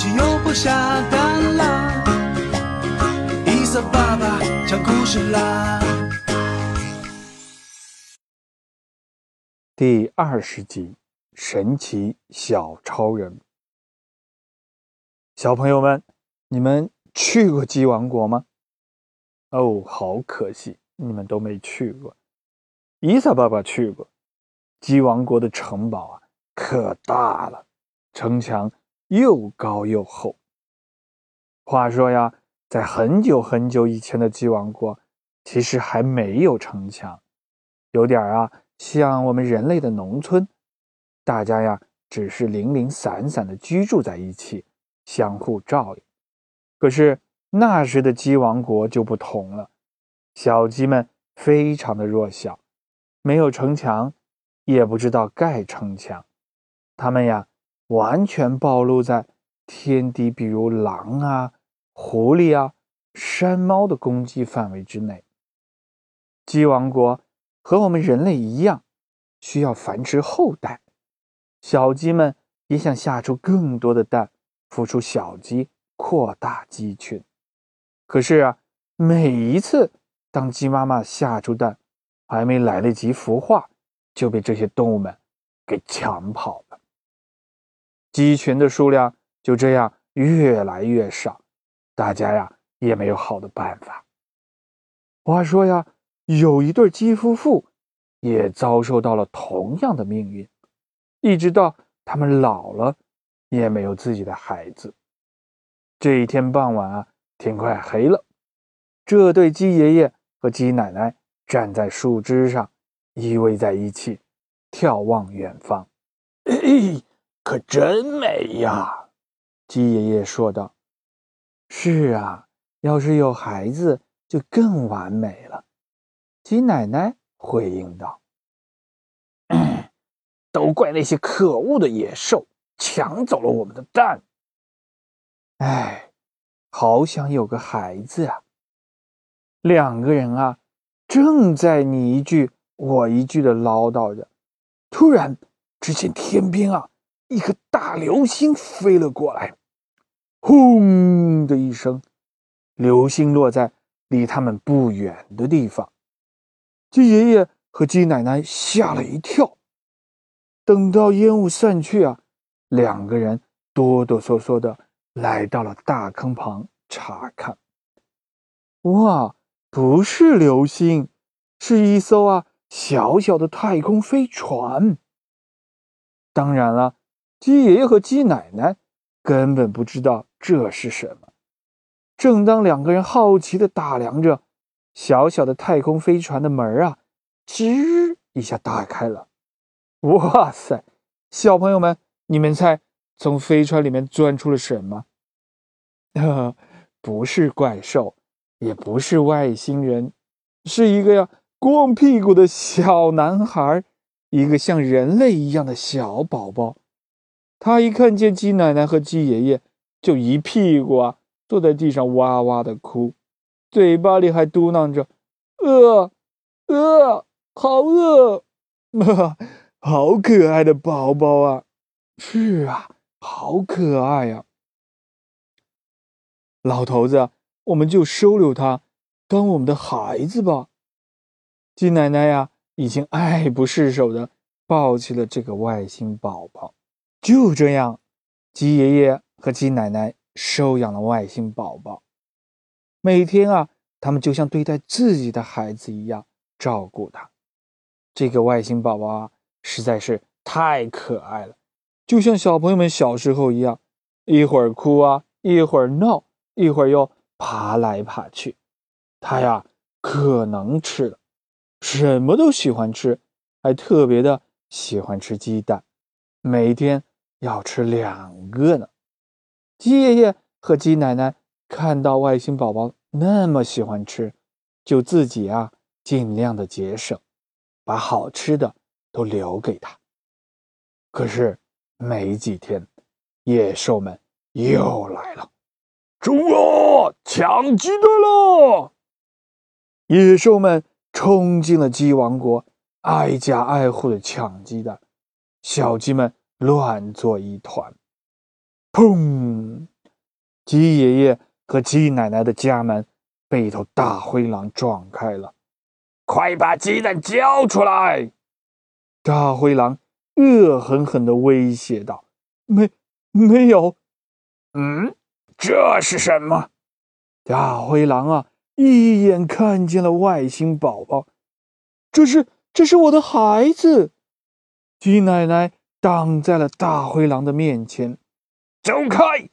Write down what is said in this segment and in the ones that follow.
鸡又不下蛋啦，伊萨爸爸讲故事啦。第二十集：神奇小超人。小朋友们，你们去过鸡王国吗？哦，好可惜，你们都没去过。伊萨爸爸去过。鸡王国的城堡啊，可大了，城墙又高又厚。话说呀，在很久很久以前的鸡王国，其实还没有城墙，有点啊像我们人类的农村，大家呀只是零零散散的居住在一起，相互照应。可是那时的鸡王国就不同了，小鸡们非常的弱小，没有城墙。也不知道盖城墙，他们呀完全暴露在天敌，比如狼啊、狐狸啊、山猫的攻击范围之内。鸡王国和我们人类一样，需要繁殖后代，小鸡们也想下出更多的蛋，孵出小鸡，扩大鸡群。可是啊，每一次当鸡妈妈下出蛋，还没来得及孵化。就被这些动物们给抢跑了，鸡群的数量就这样越来越少，大家呀也没有好的办法。话说呀，有一对鸡夫妇也遭受到了同样的命运，一直到他们老了，也没有自己的孩子。这一天傍晚啊，天快黑了，这对鸡爷爷和鸡奶奶站在树枝上。依偎在一起，眺望远方，可真美呀！鸡爷爷说道：“是啊，要是有孩子，就更完美了。”鸡奶奶回应道：“ 都怪那些可恶的野兽，抢走了我们的蛋。哎，好想有个孩子啊！”两个人啊，正在你一句。我一句的唠叨着，突然，只见天边啊，一颗大流星飞了过来，轰的一声，流星落在离他们不远的地方。鸡爷爷和鸡奶奶吓了一跳。等到烟雾散去啊，两个人哆哆嗦嗦的来到了大坑旁查看。哇，不是流星，是一艘啊。小小的太空飞船。当然了，鸡爷爷和鸡奶奶根本不知道这是什么。正当两个人好奇的打量着，小小的太空飞船的门啊，吱一下打开了。哇塞！小朋友们，你们猜从飞船里面钻出了什么？呵，不是怪兽，也不是外星人，是一个呀。光屁股的小男孩，一个像人类一样的小宝宝。他一看见鸡奶奶和鸡爷爷，就一屁股啊坐在地上哇哇的哭，嘴巴里还嘟囔着：“饿，饿，好饿！” 好可爱的宝宝啊！是啊，好可爱呀！老头子，我们就收留他，当我们的孩子吧。鸡奶奶呀，已经爱不释手的抱起了这个外星宝宝。就这样，鸡爷爷和鸡奶奶收养了外星宝宝。每天啊，他们就像对待自己的孩子一样照顾他。这个外星宝宝啊，实在是太可爱了，就像小朋友们小时候一样，一会儿哭啊，一会儿闹，一会儿又爬来爬去。他呀，可能吃了。什么都喜欢吃，还特别的喜欢吃鸡蛋，每天要吃两个呢。鸡爷爷和鸡奶奶看到外星宝宝那么喜欢吃，就自己啊尽量的节省，把好吃的都留给他。可是没几天，野兽们又来了，中了，抢鸡蛋了！野兽们。冲进了鸡王国，挨家挨户的抢鸡蛋，小鸡们乱作一团。砰！鸡爷爷和鸡奶奶的家门被一头大灰狼撞开了。快把鸡蛋交出来！大灰狼恶狠狠地威胁道：“没，没有。”嗯，这是什么？大灰狼啊，一眼看见了外星宝宝。这是，这是我的孩子。鸡奶奶挡在了大灰狼的面前。走开！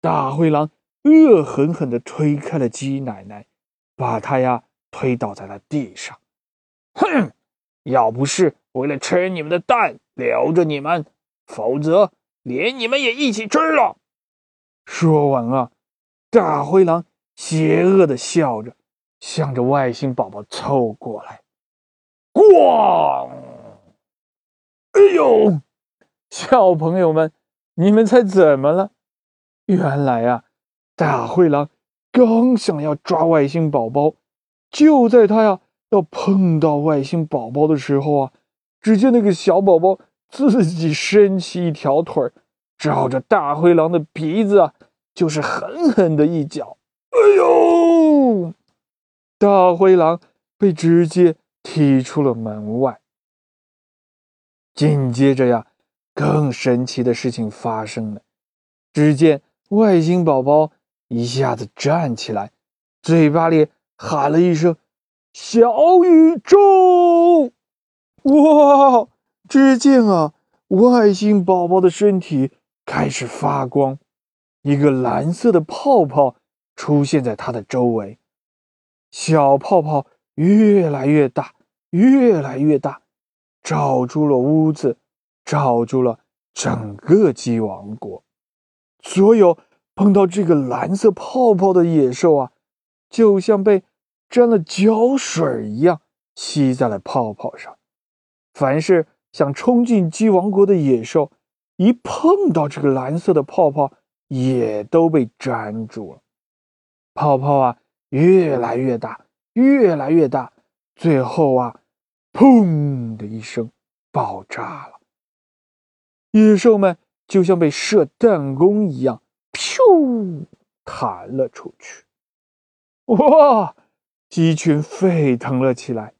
大灰狼恶狠狠地推开了鸡奶奶，把她呀推倒在了地上。哼！要不是为了吃你们的蛋留着你们，否则连你们也一起吃了。说完啊，大灰狼邪恶的笑着，向着外星宝宝凑过来。咣！哎呦，小朋友们，你们猜怎么了？原来啊，大灰狼刚想要抓外星宝宝，就在他呀。要碰到外星宝宝的时候啊，只见那个小宝宝自己伸起一条腿，照着大灰狼的鼻子啊，就是狠狠的一脚。哎呦！大灰狼被直接踢出了门外。紧接着呀，更神奇的事情发生了。只见外星宝宝一下子站起来，嘴巴里喊了一声。小宇宙，哇！只见啊，外星宝宝的身体开始发光，一个蓝色的泡泡出现在它的周围，小泡泡越来越大，越来越大，罩住了屋子，罩住了整个鸡王国。所有碰到这个蓝色泡泡的野兽啊，就像被……沾了胶水一样吸在了泡泡上。凡是想冲进鸡王国的野兽，一碰到这个蓝色的泡泡，也都被粘住了。泡泡啊，越来越大，越来越大，最后啊，砰的一声爆炸了。野兽们就像被射弹弓一样，噗，弹了出去。哇！鸡群沸腾了起来，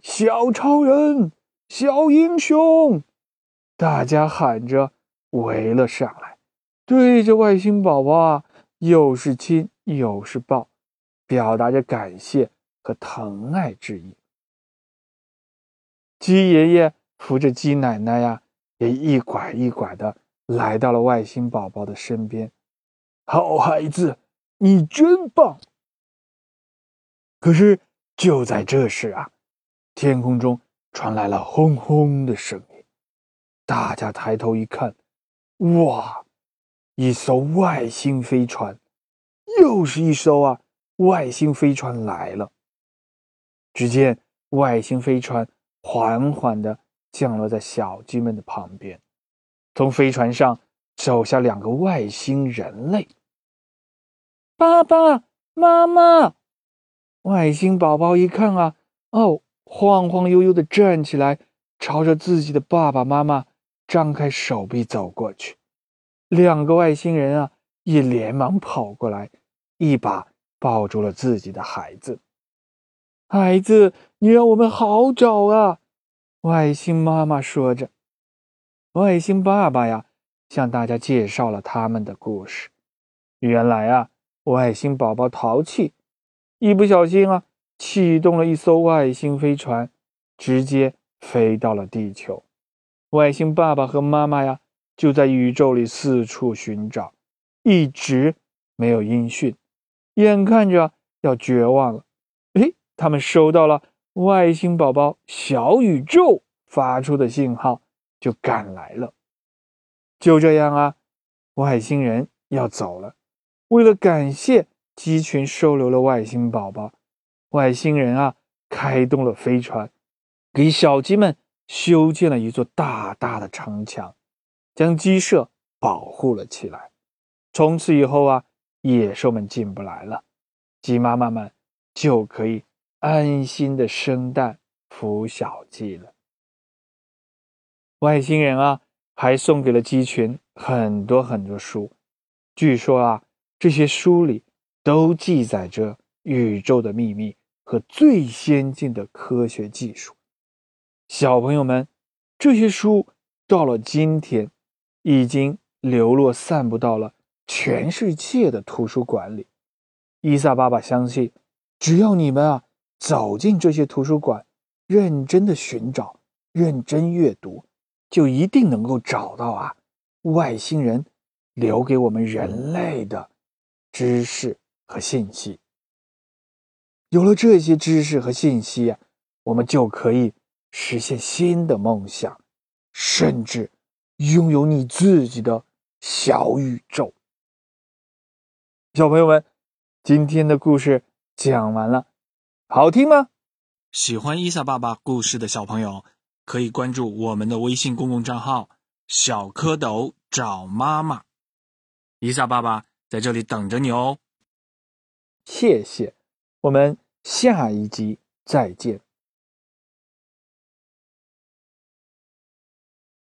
小超人、小英雄，大家喊着围了上来，对着外星宝宝啊，又是亲又是抱，表达着感谢和疼爱之意。鸡爷爷扶着鸡奶奶呀，也一拐一拐的来到了外星宝宝的身边。好孩子，你真棒！可是就在这时啊，天空中传来了轰轰的声音。大家抬头一看，哇，一艘外星飞船，又是一艘啊！外星飞船来了。只见外星飞船缓缓的降落在小鸡们的旁边，从飞船上走下两个外星人类。爸爸妈妈。外星宝宝一看啊，哦，晃晃悠悠的站起来，朝着自己的爸爸妈妈张开手臂走过去。两个外星人啊，也连忙跑过来，一把抱住了自己的孩子。孩子，你让我们好找啊！外星妈妈说着。外星爸爸呀，向大家介绍了他们的故事。原来啊，外星宝宝淘气。一不小心啊，启动了一艘外星飞船，直接飞到了地球。外星爸爸和妈妈呀，就在宇宙里四处寻找，一直没有音讯，眼看着要绝望了。哎，他们收到了外星宝宝小宇宙发出的信号，就赶来了。就这样啊，外星人要走了，为了感谢。鸡群收留了外星宝宝，外星人啊，开动了飞船，给小鸡们修建了一座大大的城墙，将鸡舍保护了起来。从此以后啊，野兽们进不来了，鸡妈妈们就可以安心的生蛋孵小鸡了。外星人啊，还送给了鸡群很多很多书，据说啊。这些书里都记载着宇宙的秘密和最先进的科学技术。小朋友们，这些书到了今天，已经流落散布到了全世界的图书馆里。伊萨爸爸相信，只要你们啊走进这些图书馆，认真的寻找，认真阅读，就一定能够找到啊外星人留给我们人类的知识和信息。有了这些知识和信息啊，我们就可以。实现新的梦想，甚至拥有你自己的小宇宙。小朋友们，今天的故事讲完了，好听吗？喜欢伊萨爸爸故事的小朋友，可以关注我们的微信公共账号“小蝌蚪找妈妈”。伊萨爸爸在这里等着你哦。谢谢，我们下一集再见。